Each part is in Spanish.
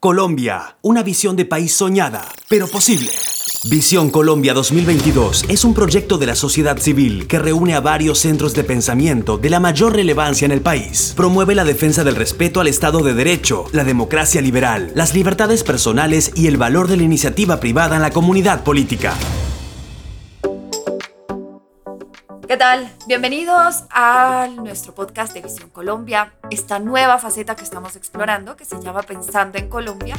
Colombia, una visión de país soñada, pero posible. Visión Colombia 2022 es un proyecto de la sociedad civil que reúne a varios centros de pensamiento de la mayor relevancia en el país. Promueve la defensa del respeto al Estado de Derecho, la democracia liberal, las libertades personales y el valor de la iniciativa privada en la comunidad política. ¿Qué tal? Bienvenidos a nuestro podcast de Visión Colombia, esta nueva faceta que estamos explorando que se llama Pensando en Colombia,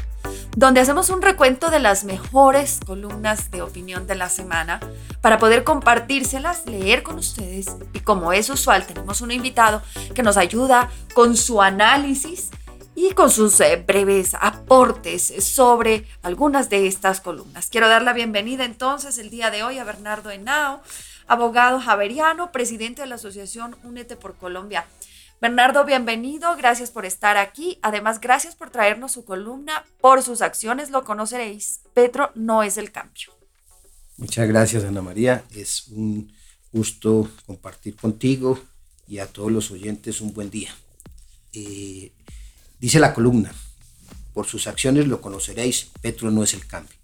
donde hacemos un recuento de las mejores columnas de opinión de la semana para poder compartírselas, leer con ustedes y como es usual tenemos un invitado que nos ayuda con su análisis y con sus eh, breves aportes sobre algunas de estas columnas. Quiero dar la bienvenida entonces el día de hoy a Bernardo Henao abogado javeriano, presidente de la Asociación Únete por Colombia. Bernardo, bienvenido, gracias por estar aquí. Además, gracias por traernos su columna. Por sus acciones lo conoceréis. Petro no es el cambio. Muchas gracias, Ana María. Es un gusto compartir contigo y a todos los oyentes un buen día. Eh, dice la columna, por sus acciones lo conoceréis, Petro no es el cambio.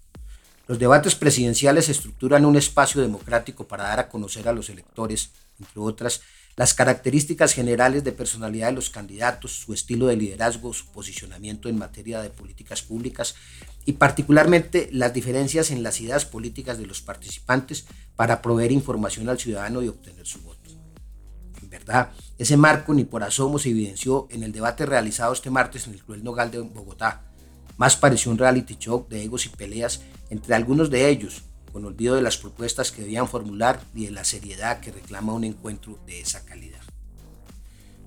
Los debates presidenciales estructuran un espacio democrático para dar a conocer a los electores, entre otras, las características generales de personalidad de los candidatos, su estilo de liderazgo, su posicionamiento en materia de políticas públicas y particularmente las diferencias en las ideas políticas de los participantes para proveer información al ciudadano y obtener su voto. En verdad, ese marco ni por asomo se evidenció en el debate realizado este martes en el Cruel Nogal de Bogotá, más pareció un reality show de egos y peleas entre algunos de ellos, con olvido de las propuestas que debían formular y de la seriedad que reclama un encuentro de esa calidad.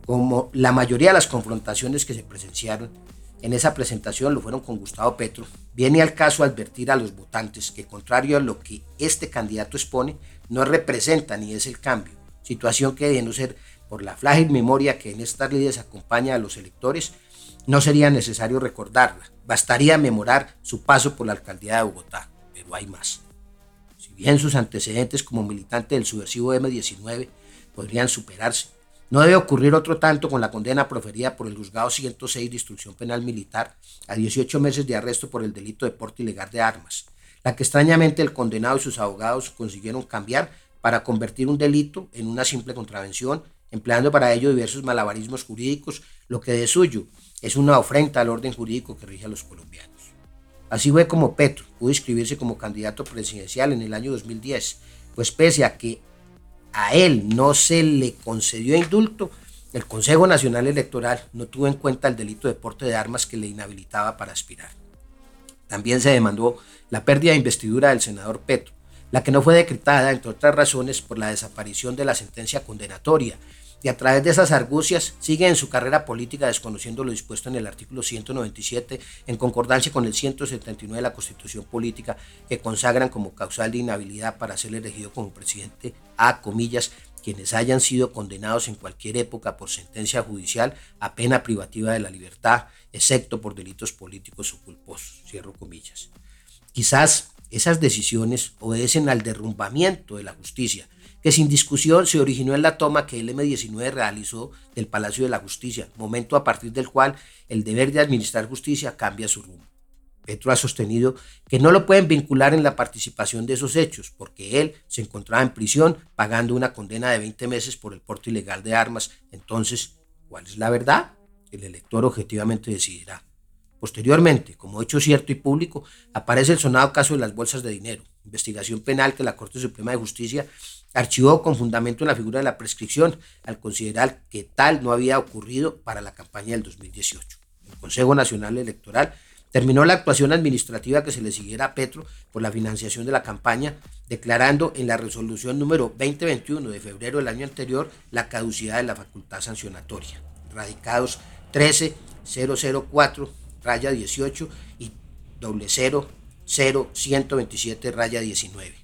Como la mayoría de las confrontaciones que se presenciaron en esa presentación lo fueron con Gustavo Petro, viene al caso advertir a los votantes que contrario a lo que este candidato expone, no representa ni es el cambio, situación que de no ser por la frágil memoria que en estas leyes acompaña a los electores, no sería necesario recordarla, bastaría memorar su paso por la alcaldía de Bogotá, pero hay más. Si bien sus antecedentes como militante del subversivo M-19 podrían superarse, no debe ocurrir otro tanto con la condena proferida por el juzgado 106 de instrucción penal militar a 18 meses de arresto por el delito de porte ilegal de armas, la que extrañamente el condenado y sus abogados consiguieron cambiar para convertir un delito en una simple contravención, empleando para ello diversos malabarismos jurídicos, lo que de suyo es una ofrenda al orden jurídico que rige a los colombianos. Así fue como Petro pudo inscribirse como candidato presidencial en el año 2010, pues pese a que a él no se le concedió indulto, el Consejo Nacional Electoral no tuvo en cuenta el delito de porte de armas que le inhabilitaba para aspirar. También se demandó la pérdida de investidura del senador Petro, la que no fue decretada, entre otras razones, por la desaparición de la sentencia condenatoria y a través de esas argucias sigue en su carrera política desconociendo lo dispuesto en el artículo 197 en concordancia con el 179 de la Constitución Política que consagran como causal de inhabilidad para ser elegido como presidente a comillas quienes hayan sido condenados en cualquier época por sentencia judicial a pena privativa de la libertad, excepto por delitos políticos o culposos, cierro comillas. Quizás esas decisiones obedecen al derrumbamiento de la justicia, que sin discusión se originó en la toma que el M-19 realizó del Palacio de la Justicia, momento a partir del cual el deber de administrar justicia cambia su rumbo. Petro ha sostenido que no lo pueden vincular en la participación de esos hechos, porque él se encontraba en prisión pagando una condena de 20 meses por el porte ilegal de armas. Entonces, ¿cuál es la verdad? El elector objetivamente decidirá. Posteriormente, como hecho cierto y público, aparece el sonado caso de las bolsas de dinero, investigación penal que la Corte Suprema de Justicia archivó con fundamento en la figura de la prescripción al considerar que tal no había ocurrido para la campaña del 2018. El Consejo Nacional Electoral terminó la actuación administrativa que se le siguiera a Petro por la financiación de la campaña, declarando en la resolución número 2021 de febrero del año anterior la caducidad de la facultad sancionatoria. Radicados 13004 raya 18 y 00127 raya 19.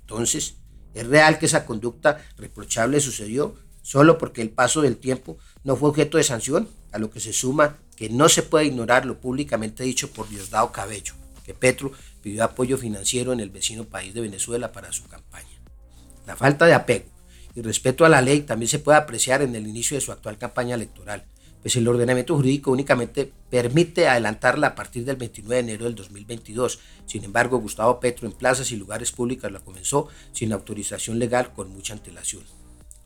Entonces, es real que esa conducta reprochable sucedió solo porque el paso del tiempo no fue objeto de sanción, a lo que se suma que no se puede ignorar lo públicamente dicho por Diosdado Cabello, que Petro pidió apoyo financiero en el vecino país de Venezuela para su campaña. La falta de apego y respeto a la ley también se puede apreciar en el inicio de su actual campaña electoral, pues el ordenamiento jurídico únicamente permite adelantarla a partir del 29 de enero del 2022. Sin embargo, Gustavo Petro en plazas y lugares públicos la comenzó sin autorización legal con mucha antelación.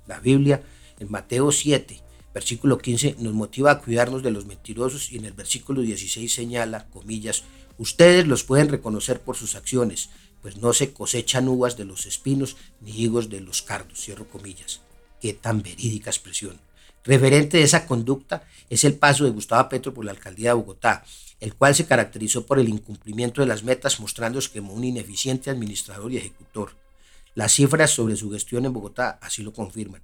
La Biblia, en Mateo 7, versículo 15, nos motiva a cuidarnos de los mentirosos y en el versículo 16 señala, comillas, ustedes los pueden reconocer por sus acciones, pues no se cosechan uvas de los espinos ni higos de los cardos, cierro comillas. Qué tan verídica expresión. Referente de esa conducta es el paso de Gustavo Petro por la alcaldía de Bogotá, el cual se caracterizó por el incumplimiento de las metas, mostrándose como un ineficiente administrador y ejecutor. Las cifras sobre su gestión en Bogotá así lo confirman.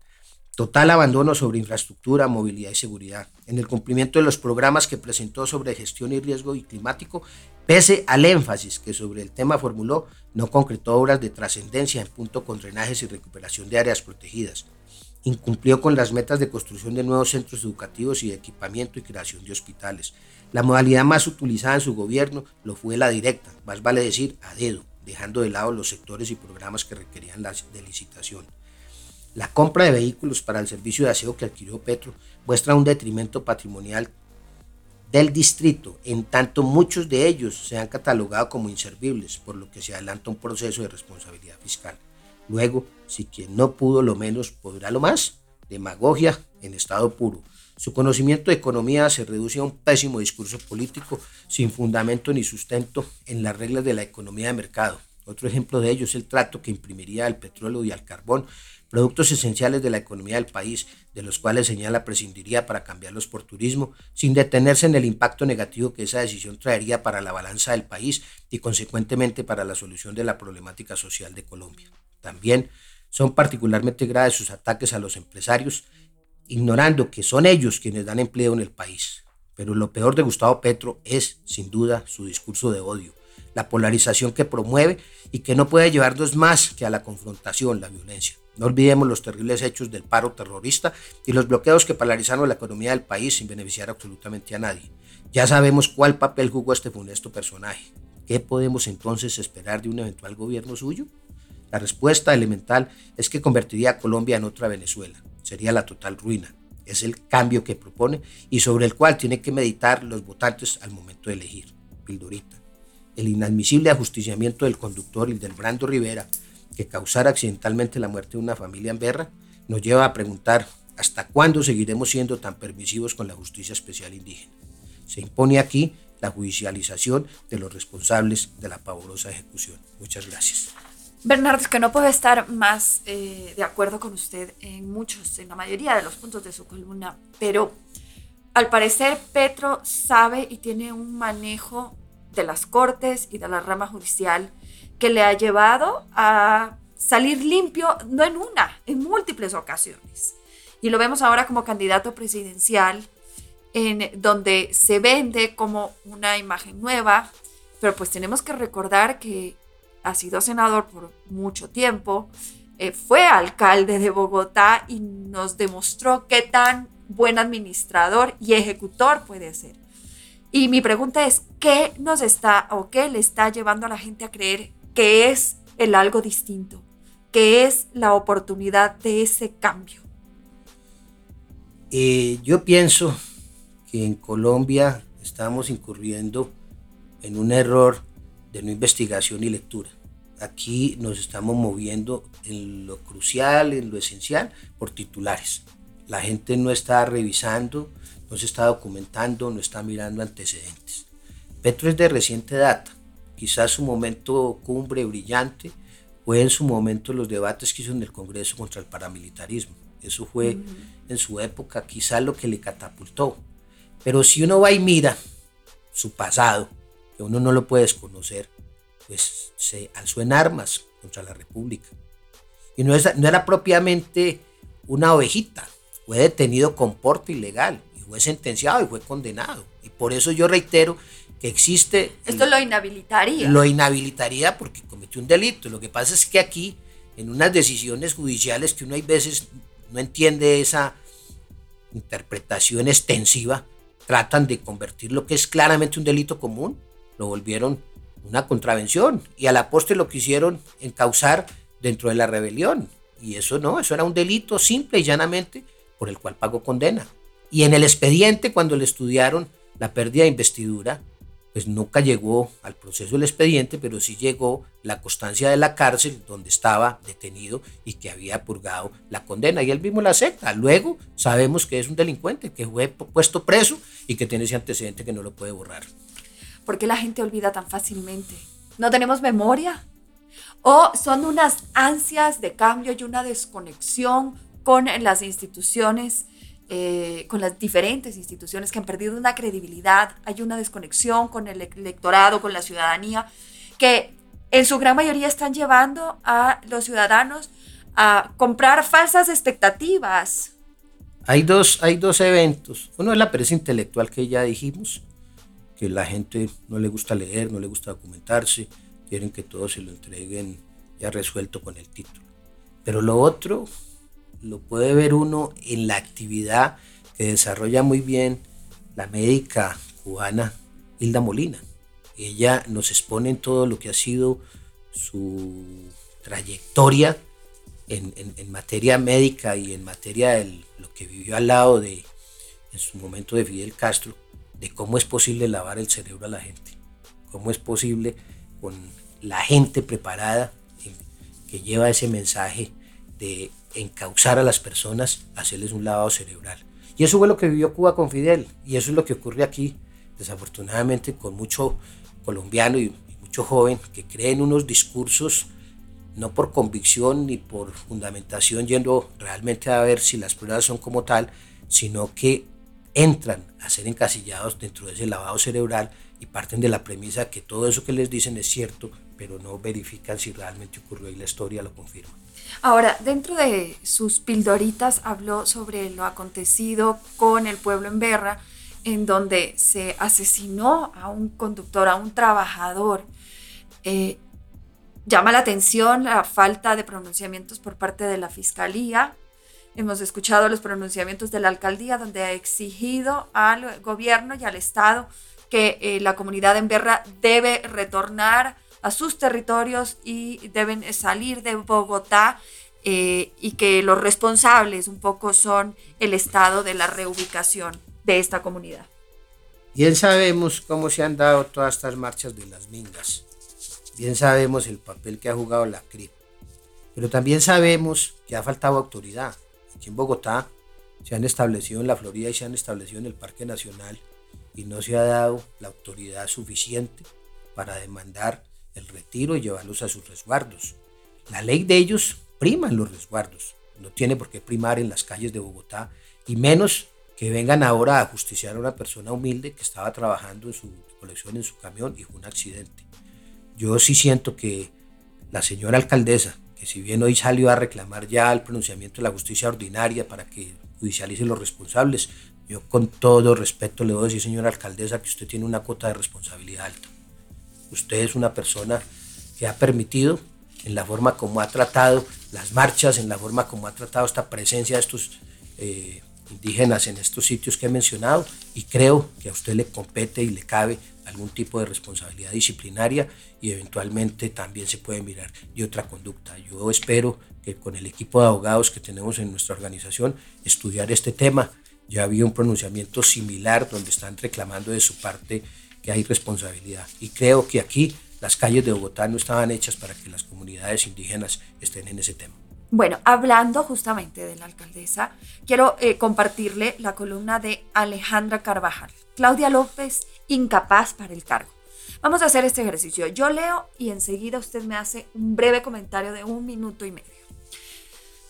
Total abandono sobre infraestructura, movilidad y seguridad. En el cumplimiento de los programas que presentó sobre gestión y riesgo y climático, pese al énfasis que sobre el tema formuló, no concretó obras de trascendencia en punto con drenajes y recuperación de áreas protegidas incumplió con las metas de construcción de nuevos centros educativos y de equipamiento y creación de hospitales. La modalidad más utilizada en su gobierno lo fue la directa, más vale decir a dedo, dejando de lado los sectores y programas que requerían la de licitación. La compra de vehículos para el servicio de aseo que adquirió Petro muestra un detrimento patrimonial del distrito, en tanto muchos de ellos se han catalogado como inservibles, por lo que se adelanta un proceso de responsabilidad fiscal. Luego, si quien no pudo lo menos podrá lo más, demagogia en estado puro. Su conocimiento de economía se reduce a un pésimo discurso político sin fundamento ni sustento en las reglas de la economía de mercado. Otro ejemplo de ello es el trato que imprimiría al petróleo y al carbón, productos esenciales de la economía del país, de los cuales señala prescindiría para cambiarlos por turismo, sin detenerse en el impacto negativo que esa decisión traería para la balanza del país y consecuentemente para la solución de la problemática social de Colombia. También son particularmente graves sus ataques a los empresarios, ignorando que son ellos quienes dan empleo en el país. Pero lo peor de Gustavo Petro es, sin duda, su discurso de odio, la polarización que promueve y que no puede llevarnos más que a la confrontación, la violencia. No olvidemos los terribles hechos del paro terrorista y los bloqueos que polarizaron la economía del país sin beneficiar absolutamente a nadie. Ya sabemos cuál papel jugó este funesto personaje. ¿Qué podemos entonces esperar de un eventual gobierno suyo? La respuesta elemental es que convertiría a Colombia en otra Venezuela. Sería la total ruina. Es el cambio que propone y sobre el cual tienen que meditar los votantes al momento de elegir. Pildorita. El inadmisible ajusticiamiento del conductor y del Brando Rivera, que causara accidentalmente la muerte de una familia en Berra, nos lleva a preguntar hasta cuándo seguiremos siendo tan permisivos con la justicia especial indígena. Se impone aquí la judicialización de los responsables de la pavorosa ejecución. Muchas gracias. Bernardo, que no puedo estar más eh, de acuerdo con usted en muchos, en la mayoría de los puntos de su columna, pero al parecer Petro sabe y tiene un manejo de las cortes y de la rama judicial que le ha llevado a salir limpio, no en una, en múltiples ocasiones. Y lo vemos ahora como candidato presidencial, en donde se vende como una imagen nueva, pero pues tenemos que recordar que ha sido senador por mucho tiempo, eh, fue alcalde de Bogotá y nos demostró qué tan buen administrador y ejecutor puede ser. Y mi pregunta es, ¿qué nos está o qué le está llevando a la gente a creer que es el algo distinto, que es la oportunidad de ese cambio? Eh, yo pienso que en Colombia estamos incurriendo en un error de no investigación y lectura. Aquí nos estamos moviendo en lo crucial, en lo esencial, por titulares. La gente no está revisando, no se está documentando, no está mirando antecedentes. Petro es de reciente data. Quizás su momento cumbre brillante fue en su momento los debates que hizo en el Congreso contra el paramilitarismo. Eso fue en su época quizás lo que le catapultó. Pero si uno va y mira su pasado, que uno no lo puede desconocer, pues se alzó en armas contra la República. Y no, no era propiamente una ovejita, fue detenido con porte ilegal y fue sentenciado y fue condenado. Y por eso yo reitero que existe... Esto lo inhabilitaría. Lo inhabilitaría porque cometió un delito. Lo que pasa es que aquí, en unas decisiones judiciales que uno hay veces no entiende esa interpretación extensiva, tratan de convertir lo que es claramente un delito común lo volvieron una contravención y a la postre lo quisieron encauzar dentro de la rebelión. Y eso no, eso era un delito simple y llanamente por el cual pagó condena. Y en el expediente, cuando le estudiaron la pérdida de investidura, pues nunca llegó al proceso del expediente, pero sí llegó la constancia de la cárcel donde estaba detenido y que había purgado la condena. Y él mismo la acepta. Luego sabemos que es un delincuente, que fue puesto preso y que tiene ese antecedente que no lo puede borrar. ¿Por qué la gente olvida tan fácilmente? ¿No tenemos memoria? ¿O son unas ansias de cambio y una desconexión con las instituciones? Eh, con las diferentes instituciones que han perdido una credibilidad, hay una desconexión con el electorado, con la ciudadanía, que en su gran mayoría están llevando a los ciudadanos a comprar falsas expectativas. Hay dos, hay dos eventos. Uno es la pereza intelectual que ya dijimos, que la gente no le gusta leer, no le gusta documentarse, quieren que todo se lo entreguen ya resuelto con el título. Pero lo otro lo puede ver uno en la actividad que desarrolla muy bien la médica cubana Hilda Molina. Ella nos expone en todo lo que ha sido su trayectoria en, materia médica y en materia de lo que vivió al lado de, en su momento de Fidel Castro, de cómo es posible lavar el cerebro a la gente, cómo es posible con la gente preparada que lleva ese mensaje de encauzar a las personas, hacerles un lavado cerebral. Y eso fue lo que vivió Cuba con Fidel, y eso es lo que ocurre aquí, desafortunadamente, con mucho colombiano y, mucho joven que creen unos discursos no por convicción ni por fundamentación yendo realmente a ver si las pruebas son como tal, sino que entran a ser encasillados dentro de ese lavado cerebral y parten de la premisa que todo eso que les dicen es cierto, pero no verifican si realmente ocurrió y la historia lo confirma. Ahora, dentro de sus pildoritas habló sobre lo acontecido con el pueblo en Berra, en donde se asesinó a un conductor, a un trabajador. Eh, llama la atención la falta de pronunciamientos por parte de la fiscalía. Hemos escuchado los pronunciamientos de la alcaldía donde ha exigido al gobierno y al Estado que eh, la comunidad en Berra debe retornar a sus territorios y deben salir de Bogotá eh, y que los responsables un poco son el estado de la reubicación de esta comunidad. Bien sabemos cómo se han dado todas estas marchas de las mingas. Bien sabemos el papel que ha jugado la CRIP. Pero también sabemos que ha faltado autoridad. Aquí en Bogotá se han establecido en la Florida y se han establecido en el Parque Nacional y no se ha dado la autoridad suficiente para demandar el retiro y llevarlos a sus resguardos. La ley de ellos prima los resguardos, no tiene por qué primar en las calles de Bogotá, y menos que vengan ahora a justiciar a una persona humilde que estaba trabajando en su colección, en su camión, y fue un accidente. Yo sí siento que la señora alcaldesa, que si bien hoy salió a reclamar ya el pronunciamiento de la justicia ordinaria para que judicialice los responsables, yo con todo respeto le a decir, señora alcaldesa, que usted tiene una cuota de responsabilidad alta. Usted es una persona que ha permitido, en la forma como ha tratado las marchas, en la forma como ha tratado esta presencia de estos eh, indígenas en estos sitios que he mencionado, y creo que a usted le compete y le cabe algún tipo de responsabilidad disciplinaria y eventualmente también se puede mirar de otra conducta. Yo espero que con el equipo de abogados que tenemos en nuestra organización estudiar este tema. Ya había un pronunciamiento similar donde están reclamando de su parte hay responsabilidad. Y creo que aquí las calles de Bogotá no estaban hechas para que las comunidades indígenas estén en ese tema. Bueno, hablando justamente de la alcaldesa, quiero eh, compartirle la columna de Alejandra Carvajal. Claudia López, incapaz para el cargo. Vamos a hacer este ejercicio. Yo leo y enseguida usted me hace un breve comentario de un minuto y medio.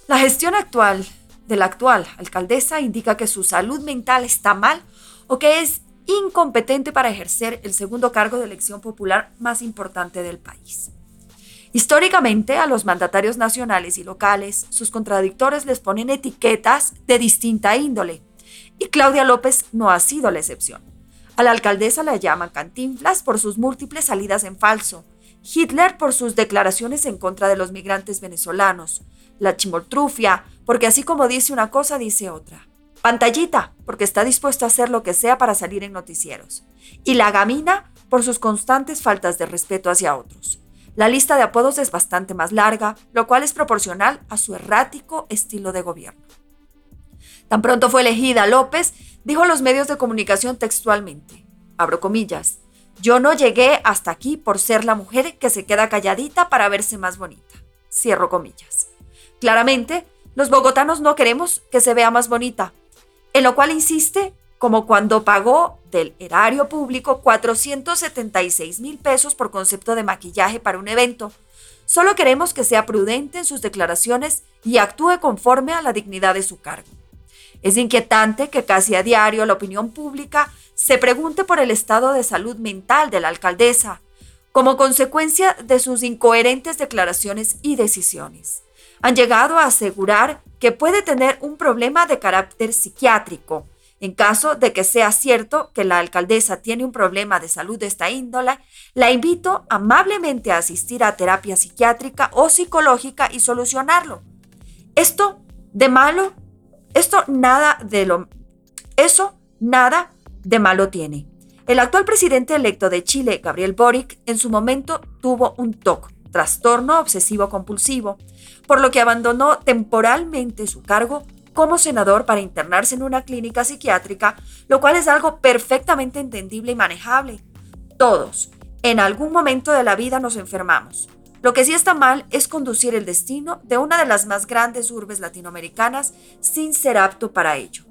La gestión actual de la actual alcaldesa indica que su salud mental está mal o que es incompetente para ejercer el segundo cargo de elección popular más importante del país. Históricamente, a los mandatarios nacionales y locales, sus contradictores les ponen etiquetas de distinta índole, y Claudia López no ha sido la excepción. A la alcaldesa la llaman Cantinflas por sus múltiples salidas en falso, Hitler por sus declaraciones en contra de los migrantes venezolanos, la chimoltrufia porque así como dice una cosa dice otra, Pantallita, porque está dispuesto a hacer lo que sea para salir en noticieros. Y la gamina, por sus constantes faltas de respeto hacia otros. La lista de apodos es bastante más larga, lo cual es proporcional a su errático estilo de gobierno. Tan pronto fue elegida López, dijo los medios de comunicación textualmente, abro comillas, yo no llegué hasta aquí por ser la mujer que se queda calladita para verse más bonita. Cierro comillas. Claramente, los bogotanos no queremos que se vea más bonita, en lo cual insiste como cuando pagó del erario público 476 mil pesos por concepto de maquillaje para un evento. Solo queremos que sea prudente en sus declaraciones y actúe conforme a la dignidad de su cargo. Es inquietante que casi a diario la opinión pública se pregunte por el estado de salud mental de la alcaldesa, como consecuencia de sus incoherentes declaraciones y decisiones. Han llegado a asegurar que puede tener un problema de carácter psiquiátrico. En caso de que sea cierto que la alcaldesa tiene un problema de salud de esta índole, la invito amablemente a asistir a terapia psiquiátrica o psicológica y solucionarlo. Esto de malo esto nada de lo eso nada de malo tiene. El actual presidente electo de Chile, Gabriel Boric, en su momento tuvo un TOC, trastorno obsesivo compulsivo, por lo que abandonó temporalmente su cargo como senador para internarse en una clínica psiquiátrica, lo cual es algo perfectamente entendible y manejable. Todos, en algún momento de la vida nos enfermamos. Lo que sí está mal es conducir el destino de una de las más grandes urbes latinoamericanas sin ser apto para ello.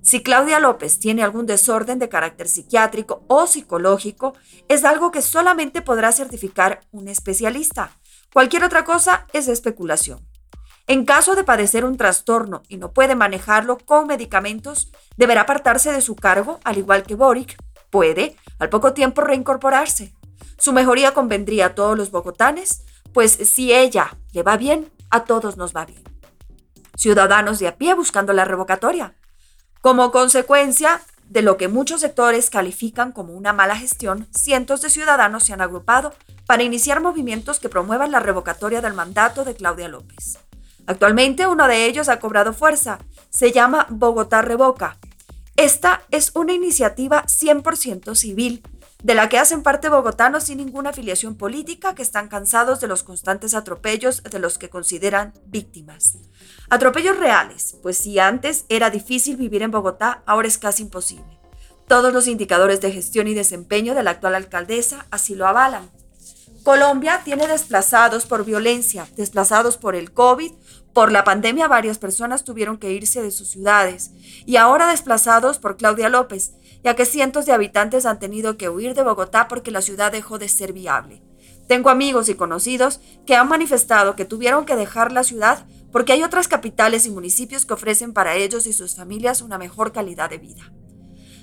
Si Claudia López tiene algún desorden de carácter psiquiátrico o psicológico, es algo que solamente podrá certificar un especialista. Cualquier otra cosa es especulación. En caso de padecer un trastorno y no puede manejarlo con medicamentos, deberá apartarse de su cargo, al igual que Boric puede, al poco tiempo, reincorporarse. Su mejoría convendría a todos los bogotanes, pues si ella le va bien, a todos nos va bien. Ciudadanos de a pie buscando la revocatoria. Como consecuencia de lo que muchos sectores califican como una mala gestión, cientos de ciudadanos se han agrupado para iniciar movimientos que promuevan la revocatoria del mandato de Claudia López. Actualmente uno de ellos ha cobrado fuerza. Se llama Bogotá Revoca. Esta es una iniciativa 100% civil de la que hacen parte bogotanos sin ninguna afiliación política que están cansados de los constantes atropellos de los que consideran víctimas. Atropellos reales, pues si antes era difícil vivir en Bogotá, ahora es casi imposible. Todos los indicadores de gestión y desempeño de la actual alcaldesa así lo avalan. Colombia tiene desplazados por violencia, desplazados por el COVID, por la pandemia varias personas tuvieron que irse de sus ciudades y ahora desplazados por Claudia López, ya que cientos de habitantes han tenido que huir de Bogotá porque la ciudad dejó de ser viable. Tengo amigos y conocidos que han manifestado que tuvieron que dejar la ciudad porque hay otras capitales y municipios que ofrecen para ellos y sus familias una mejor calidad de vida.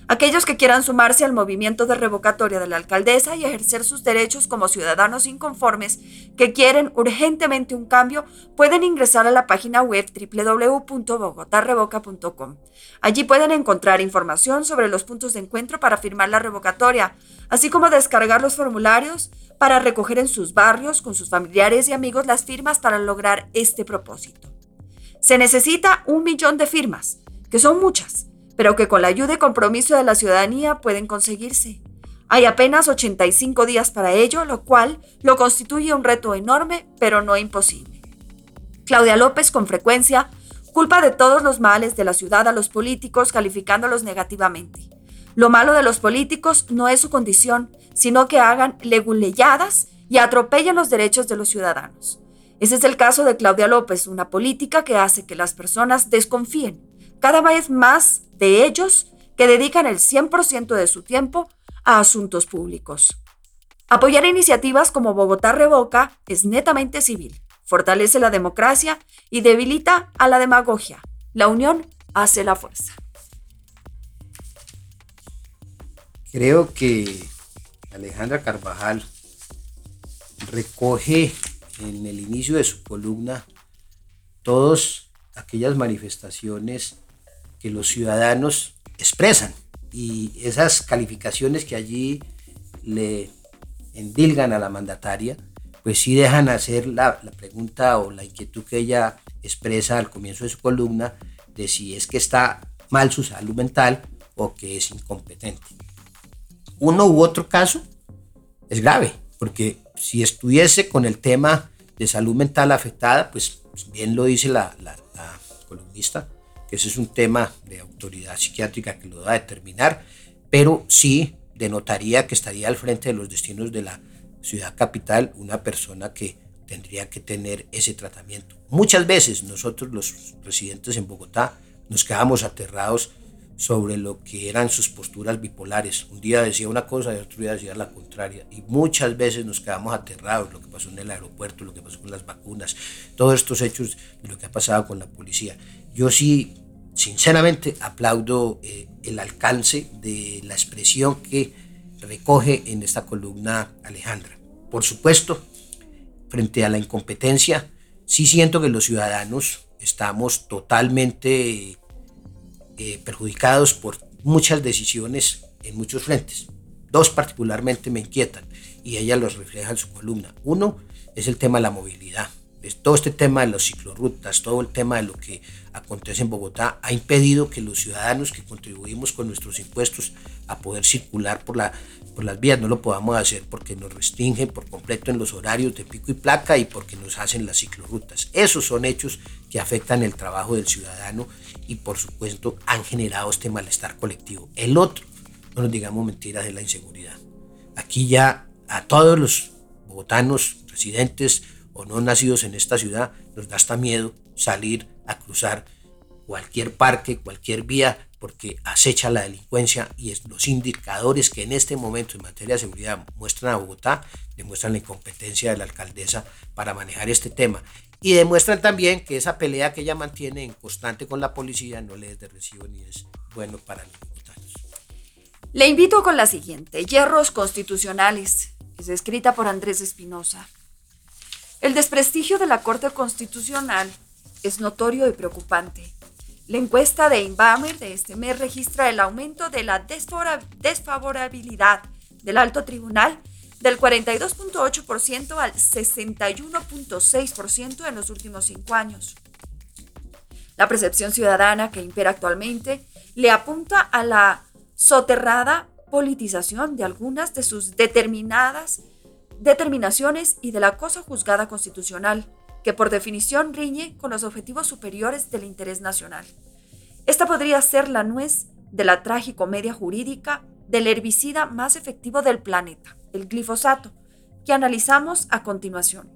Aquellos que quieran sumarse al movimiento de revocatoria de la alcaldesa y ejercer sus derechos como ciudadanos inconformes que quieren urgentemente un cambio pueden ingresar a la página web www.bogotarrevoca.com. Allí pueden encontrar información sobre los puntos de encuentro para firmar la revocatoria, así como descargar los formularios para recoger en sus barrios con sus familiares y amigos las firmas para lograr este propósito. Se necesita un millón de firmas, que son muchas pero que con la ayuda y compromiso de la ciudadanía pueden conseguirse. Hay apenas 85 días para ello, lo cual lo constituye un reto enorme, pero no imposible. Claudia López con frecuencia culpa de todos los males de la ciudad a los políticos, calificándolos negativamente. Lo malo de los políticos no es su condición, sino que hagan leguleyadas y atropellen los derechos de los ciudadanos. Ese es el caso de Claudia López, una política que hace que las personas desconfíen cada vez más de ellos que dedican el 100% de su tiempo a asuntos públicos. Apoyar iniciativas como Bogotá Revoca es netamente civil, fortalece la democracia y debilita a la demagogia. La unión hace la fuerza. Creo que Alejandra Carvajal recoge en el inicio de su columna todas aquellas manifestaciones que los ciudadanos expresan. Y esas calificaciones que allí le endilgan a la mandataria, pues sí dejan hacer la, pregunta o la inquietud que ella expresa al comienzo de su columna de si es que está mal su salud mental o que es incompetente. Uno u otro caso es grave, porque si estuviese con el tema de salud mental afectada, pues bien lo dice la, columnista, ese es un tema de autoridad psiquiátrica que lo va a determinar, pero sí denotaría que estaría al frente de los destinos de la ciudad capital una persona que tendría que tener ese tratamiento. Muchas veces nosotros los residentes en Bogotá nos quedamos aterrados sobre lo que eran sus posturas bipolares. Un día decía una cosa y otro día decía la contraria. Y muchas veces nos quedamos aterrados, lo que pasó en el aeropuerto, lo que pasó con las vacunas, todos estos hechos lo que ha pasado con la policía. Yo sí, sinceramente, aplaudo eh, el alcance de la expresión que recoge en esta columna Alejandra. Por supuesto, frente a la incompetencia, sí siento que los ciudadanos estamos totalmente eh, perjudicados por muchas decisiones en muchos frentes. Dos particularmente me inquietan y ella los refleja en su columna. Uno es el tema de la movilidad. Todo este tema de las ciclorrutas, todo el tema de lo que acontece en Bogotá ha impedido que los ciudadanos que contribuimos con nuestros impuestos a poder circular por, la, por las vías no lo podamos hacer porque nos restringen por completo en los horarios de pico y placa y porque nos hacen las ciclorrutas. Esos son hechos que afectan el trabajo del ciudadano y por supuesto han generado este malestar colectivo. El otro, no nos digamos mentiras, de la inseguridad. Aquí ya a todos los bogotanos, residentes o no nacidos en esta ciudad, nos da hasta miedo salir a cruzar cualquier parque, cualquier vía, porque acecha la delincuencia y los indicadores que en este momento en materia de seguridad muestran a Bogotá demuestran la incompetencia de la alcaldesa para manejar este tema y demuestran también que esa pelea que ella mantiene en constante con la policía no le es de recibo ni es bueno para los bogotanos. Le invito con la siguiente, Hierros Constitucionales, es escrita por Andrés Espinosa. El desprestigio de la Corte Constitucional es notorio y preocupante. La encuesta de Inbamer de este mes registra el aumento de la desfavorabilidad del alto tribunal del 42.8% al 61.6% en los últimos cinco años. La percepción ciudadana que impera actualmente le apunta a la soterrada politización de algunas de sus determinadas determinaciones y de la cosa juzgada constitucional, que por definición riñe con los objetivos superiores del interés nacional. Esta podría ser la nuez de la tragicomedia jurídica del herbicida más efectivo del planeta, el glifosato, que analizamos a continuación.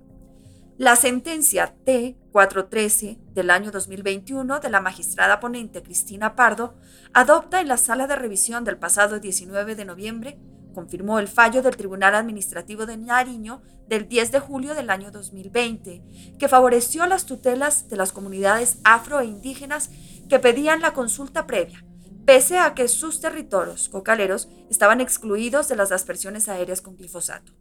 La sentencia T413 del año 2021 de la magistrada ponente Cristina Pardo adopta en la sala de revisión del pasado 19 de noviembre, confirmó el fallo del Tribunal Administrativo de Nariño del 10 de julio del año 2020, que favoreció las tutelas de las comunidades afro e indígenas que pedían la consulta previa pese a que sus territorios cocaleros estaban excluidos de las aspersiones aéreas con glifosato.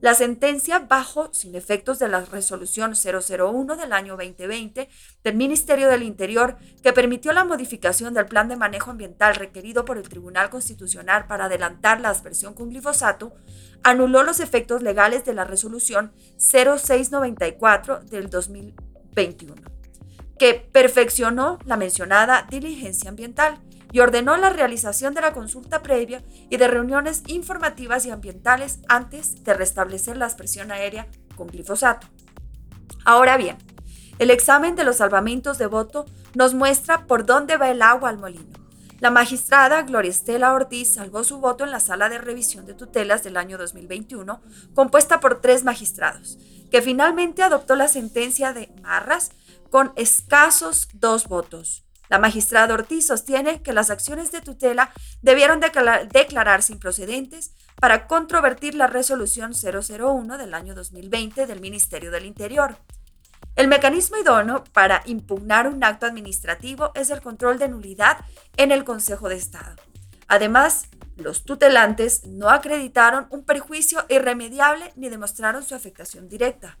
La sentencia bajo sin efectos de la resolución 001 del año 2020 del Ministerio del Interior que permitió la modificación del plan de manejo ambiental requerido por el Tribunal Constitucional para adelantar la aspersión con glifosato, anuló los efectos legales de la resolución 0694 del 2021, que perfeccionó la mencionada diligencia ambiental y ordenó la realización de la consulta previa y de reuniones informativas y ambientales antes de restablecer la expresión aérea con glifosato. Ahora bien, el examen de los salvamentos de voto nos muestra por dónde va el agua al molino. La magistrada Gloria Estela Ortiz salvó su voto en la sala de revisión de tutelas del año 2021, compuesta por tres magistrados, que finalmente adoptó la sentencia de Marras con escasos dos votos. La magistrada Ortiz sostiene que las acciones de tutela debieron declararse improcedentes para controvertir la resolución 001 del año 2020 del Ministerio del Interior. El mecanismo idóneo para impugnar un acto administrativo es el control de nulidad en el Consejo de Estado. Además, los tutelantes no acreditaron un perjuicio irremediable ni demostraron su afectación directa.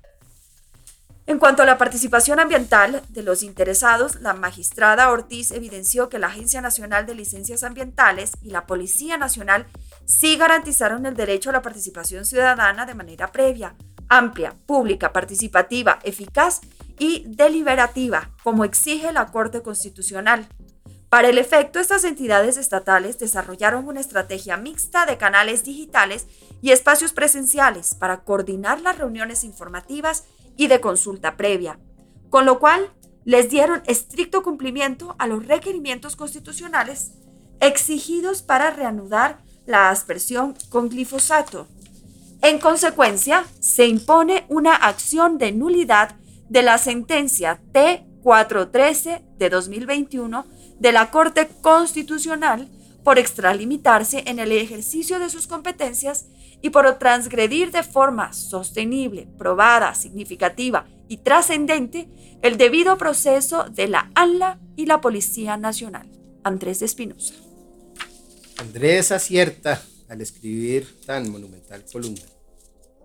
En cuanto a la participación ambiental de los interesados, la magistrada Ortiz evidenció que la Agencia Nacional de Licencias Ambientales y la Policía Nacional sí garantizaron el derecho a la participación ciudadana de manera previa, amplia, pública, participativa, eficaz y deliberativa, como exige la Corte Constitucional. Para el efecto, estas entidades estatales desarrollaron una estrategia mixta de canales digitales y espacios presenciales para coordinar las reuniones informativas y de consulta previa, con lo cual les dieron estricto cumplimiento a los requerimientos constitucionales exigidos para reanudar la aspersión con glifosato. En consecuencia, se impone una acción de nulidad de la sentencia T413 de 2021 de la Corte Constitucional por extralimitarse en el ejercicio de sus competencias y por transgredir de forma sostenible, probada, significativa y trascendente el debido proceso de la ANLA y la Policía Nacional. Andrés de Espinosa. Andrés acierta al escribir tan monumental columna.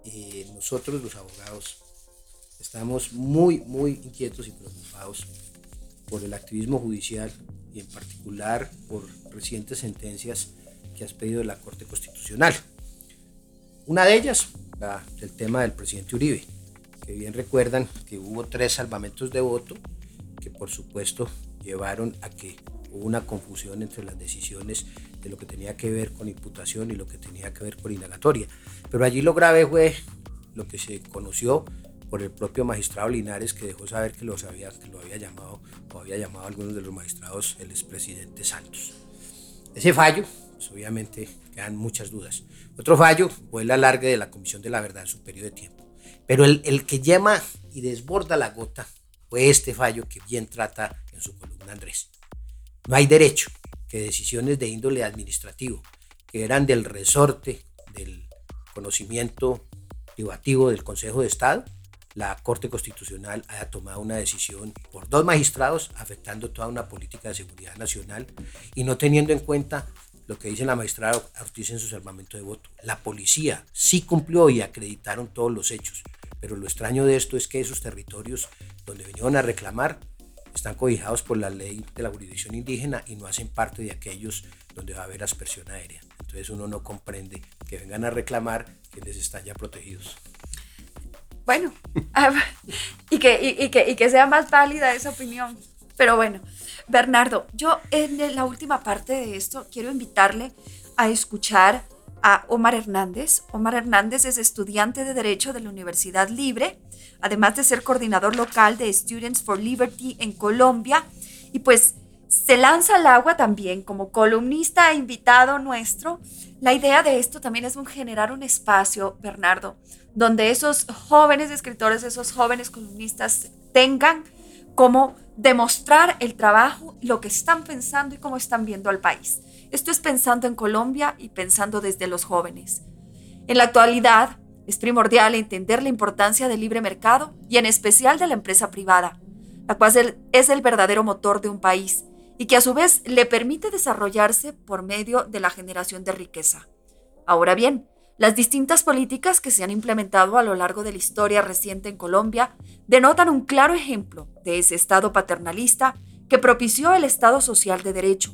Eh, nosotros los abogados estamos muy, muy inquietos y preocupados por el activismo judicial y en particular por recientes sentencias que has pedido la Corte Constitucional. Una de ellas, la, el tema del presidente Uribe, que bien recuerdan que hubo tres salvamentos de voto que por supuesto llevaron a que hubo una confusión entre las decisiones de lo que tenía que ver con imputación y lo que tenía que ver con indagatoria. Pero allí lo grave fue lo que se conoció por el propio magistrado Linares que dejó saber que, lo sabía, que lo había llamado o había llamado a algunos de los magistrados el expresidente Santos. Ese fallo, pues obviamente quedan muchas dudas. Otro fallo fue el alargue de la Comisión de la Verdad en su periodo de tiempo. Pero el, el que llama y desborda la gota fue este fallo que bien trata en su columna Andrés. No hay derecho que decisiones de índole administrativo, que eran del resorte del conocimiento privativo del Consejo de Estado, la Corte Constitucional haya tomado una decisión por dos magistrados afectando toda una política de seguridad nacional y no teniendo en cuenta lo que dice la magistrada Ortiz en su salvamento de voto. La policía sí cumplió y acreditaron todos los hechos, pero lo extraño de esto es que esos territorios donde vinieron a reclamar están cobijados por la ley de la jurisdicción indígena y no hacen parte de aquellos donde va a haber aspersión aérea. Entonces uno no comprende que vengan a reclamar quienes están ya protegidos. Bueno, y, que, y, que, y que sea más válida esa opinión. Pero bueno, Bernardo, yo en la última parte de esto quiero invitarle a escuchar a Omar Hernández. Omar Hernández es estudiante de Derecho de la Universidad Libre, además de ser coordinador local de Students for Liberty en Colombia. Y pues se lanza al agua también como columnista invitado nuestro. La idea de esto también es generar un espacio, Bernardo, donde esos jóvenes escritores, esos jóvenes columnistas tengan como demostrar el trabajo, lo que están pensando y cómo están viendo al país. Esto es pensando en Colombia y pensando desde los jóvenes. En la actualidad, es primordial entender la importancia del libre mercado y en especial de la empresa privada, la cual es el verdadero motor de un país y que a su vez le permite desarrollarse por medio de la generación de riqueza. Ahora bien, las distintas políticas que se han implementado a lo largo de la historia reciente en Colombia denotan un claro ejemplo de ese Estado paternalista que propició el Estado social de derecho,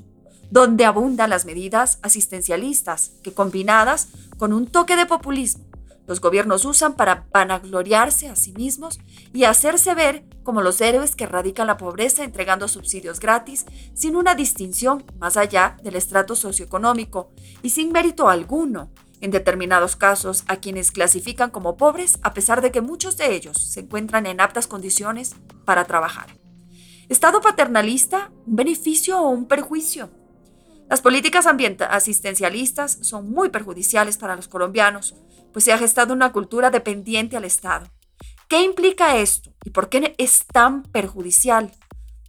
donde abundan las medidas asistencialistas que combinadas con un toque de populismo, los gobiernos usan para vanagloriarse a sí mismos y hacerse ver como los héroes que erradican la pobreza entregando subsidios gratis sin una distinción más allá del estrato socioeconómico y sin mérito alguno en determinados casos a quienes clasifican como pobres a pesar de que muchos de ellos se encuentran en aptas condiciones para trabajar. Estado paternalista, un beneficio o un perjuicio. Las políticas asistencialistas son muy perjudiciales para los colombianos, pues se ha gestado una cultura dependiente al Estado. ¿Qué implica esto y por qué es tan perjudicial?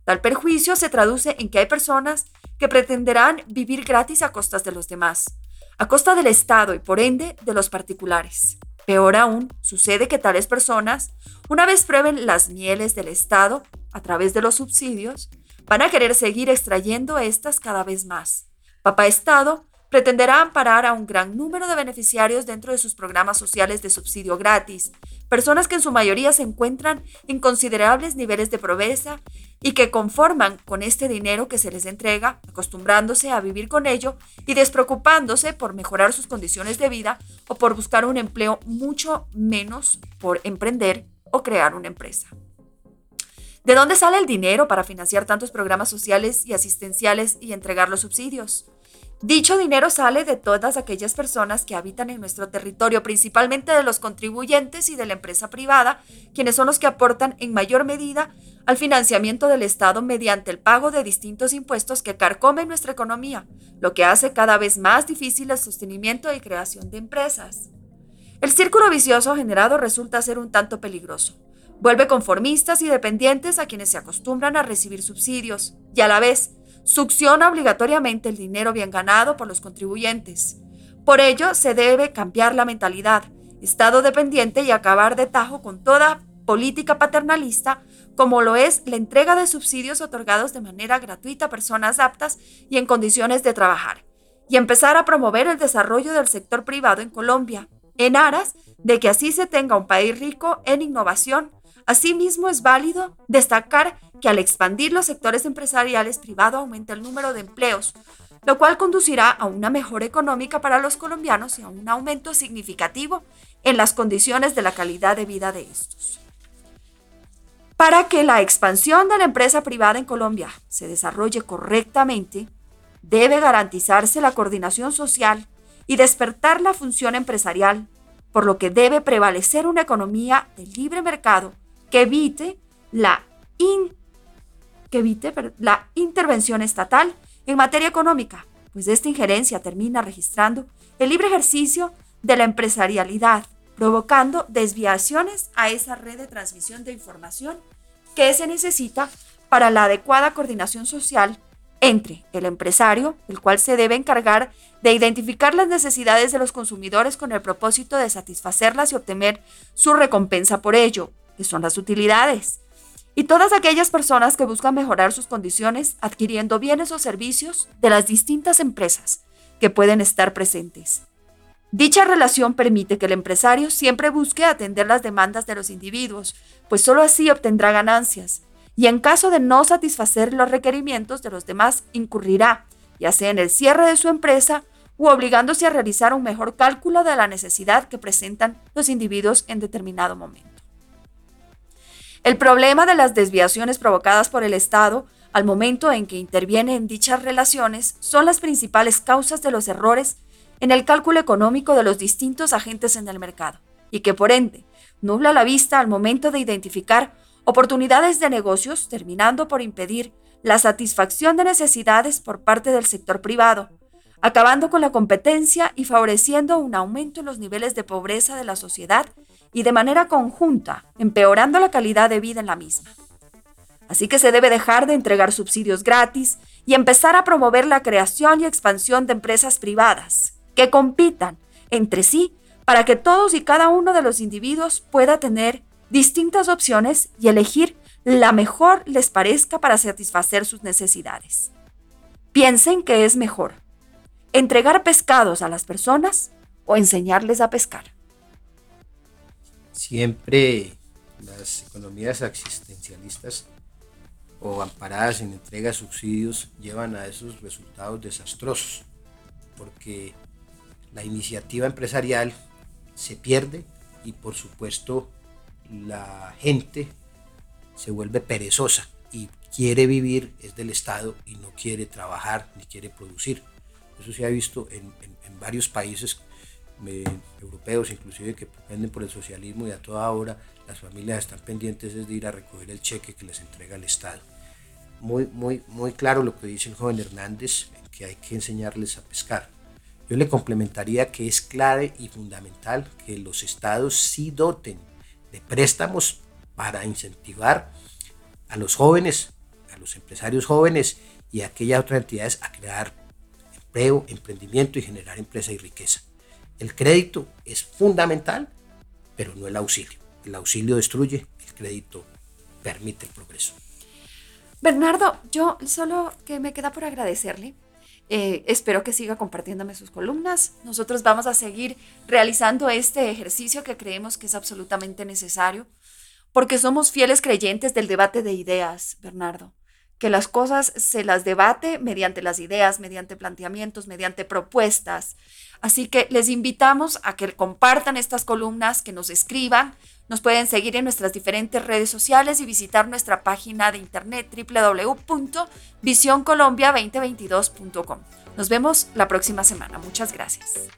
Tal perjuicio se traduce en que hay personas que pretenderán vivir gratis a costas de los demás, a costa del Estado y por ende de los particulares. Peor aún, sucede que tales personas, una vez prueben las mieles del Estado a través de los subsidios, van a querer seguir extrayendo estas cada vez más. Papá Estado pretenderá amparar a un gran número de beneficiarios dentro de sus programas sociales de subsidio gratis, personas que en su mayoría se encuentran en considerables niveles de pobreza y que conforman con este dinero que se les entrega, acostumbrándose a vivir con ello y despreocupándose por mejorar sus condiciones de vida o por buscar un empleo mucho menos por emprender o crear una empresa. ¿De dónde sale el dinero para financiar tantos programas sociales y asistenciales y entregar los subsidios? Dicho dinero sale de todas aquellas personas que habitan en nuestro territorio, principalmente de los contribuyentes y de la empresa privada, quienes son los que aportan en mayor medida al financiamiento del Estado mediante el pago de distintos impuestos que carcomen nuestra economía, lo que hace cada vez más difícil el sostenimiento y creación de empresas. El círculo vicioso generado resulta ser un tanto peligroso. Vuelve conformistas y dependientes a quienes se acostumbran a recibir subsidios y a la vez succiona obligatoriamente el dinero bien ganado por los contribuyentes. Por ello, se debe cambiar la mentalidad, estado dependiente y acabar de tajo con toda política paternalista, como lo es la entrega de subsidios otorgados de manera gratuita a personas aptas y en condiciones de trabajar, y empezar a promover el desarrollo del sector privado en Colombia, en aras de que así se tenga un país rico en innovación. Asimismo, es válido destacar que al expandir los sectores empresariales privados aumenta el número de empleos, lo cual conducirá a una mejora económica para los colombianos y a un aumento significativo en las condiciones de la calidad de vida de estos. Para que la expansión de la empresa privada en Colombia se desarrolle correctamente, debe garantizarse la coordinación social y despertar la función empresarial, por lo que debe prevalecer una economía de libre mercado que evite la que evite la intervención estatal en materia económica, pues esta injerencia termina registrando el libre ejercicio de la empresarialidad, provocando desviaciones a esa red de transmisión de información que se necesita para la adecuada coordinación social entre el empresario, el cual se debe encargar de identificar las necesidades de los consumidores con el propósito de satisfacerlas y obtener su recompensa por ello, que son las utilidades, y todas aquellas personas que buscan mejorar sus condiciones adquiriendo bienes o servicios de las distintas empresas que pueden estar presentes. Dicha relación permite que el empresario siempre busque atender las demandas de los individuos, pues sólo así obtendrá ganancias, y en caso de no satisfacer los requerimientos de los demás, incurrirá, ya sea en el cierre de su empresa u obligándose a realizar un mejor cálculo de la necesidad que presentan los individuos en determinado momento. El problema de las desviaciones provocadas por el Estado al momento en que interviene en dichas relaciones son las principales causas de los errores en el cálculo económico de los distintos agentes en el mercado y que por ende nubla la vista al momento de identificar oportunidades de negocios, terminando por impedir la satisfacción de necesidades por parte del sector privado, acabando con la competencia y favoreciendo un aumento en los niveles de pobreza de la sociedad y de manera conjunta, empeorando la calidad de vida en la misma. Así que se debe dejar de entregar subsidios gratis y empezar a promover la creación y expansión de empresas privadas que compitan entre sí para que todos y cada uno de los individuos pueda tener distintas opciones y elegir la mejor les parezca para satisfacer sus necesidades. Piensen que es mejor entregar pescados a las personas o enseñarles a pescar siempre las economías existencialistas o amparadas en entrega de subsidios llevan a esos resultados desastrosos, porque la iniciativa empresarial se pierde y por supuesto la gente se vuelve perezosa y quiere vivir es del Estado y no quiere trabajar ni quiere producir. Eso se ha visto en, varios países europeos inclusive que propenden por el socialismo y a toda hora las familias están pendientes de ir a recoger el cheque que les entrega el Estado. Muy, muy, muy claro lo que dice el joven Hernández, que hay que enseñarles a pescar. Yo le complementaría que es clave y fundamental que los estados sí doten de préstamos para incentivar a los jóvenes, a los empresarios jóvenes y a aquellas otras entidades a crear empleo, emprendimiento y generar empresa y riqueza. El crédito es fundamental, pero no el auxilio. El auxilio destruye, el crédito permite el progreso. Bernardo, yo solo que me queda por agradecerle. Eh, espero que siga compartiéndome sus columnas. Nosotros vamos a seguir realizando este ejercicio que creemos que es absolutamente necesario, porque somos fieles creyentes del debate de ideas, Bernardo que las cosas se las debate mediante las ideas, mediante planteamientos, mediante propuestas. Así que les invitamos a que compartan estas columnas, que nos escriban. Nos pueden seguir en nuestras diferentes redes sociales y visitar nuestra página de internet www.visioncolombia2022.com. Nos vemos la próxima semana. Muchas gracias.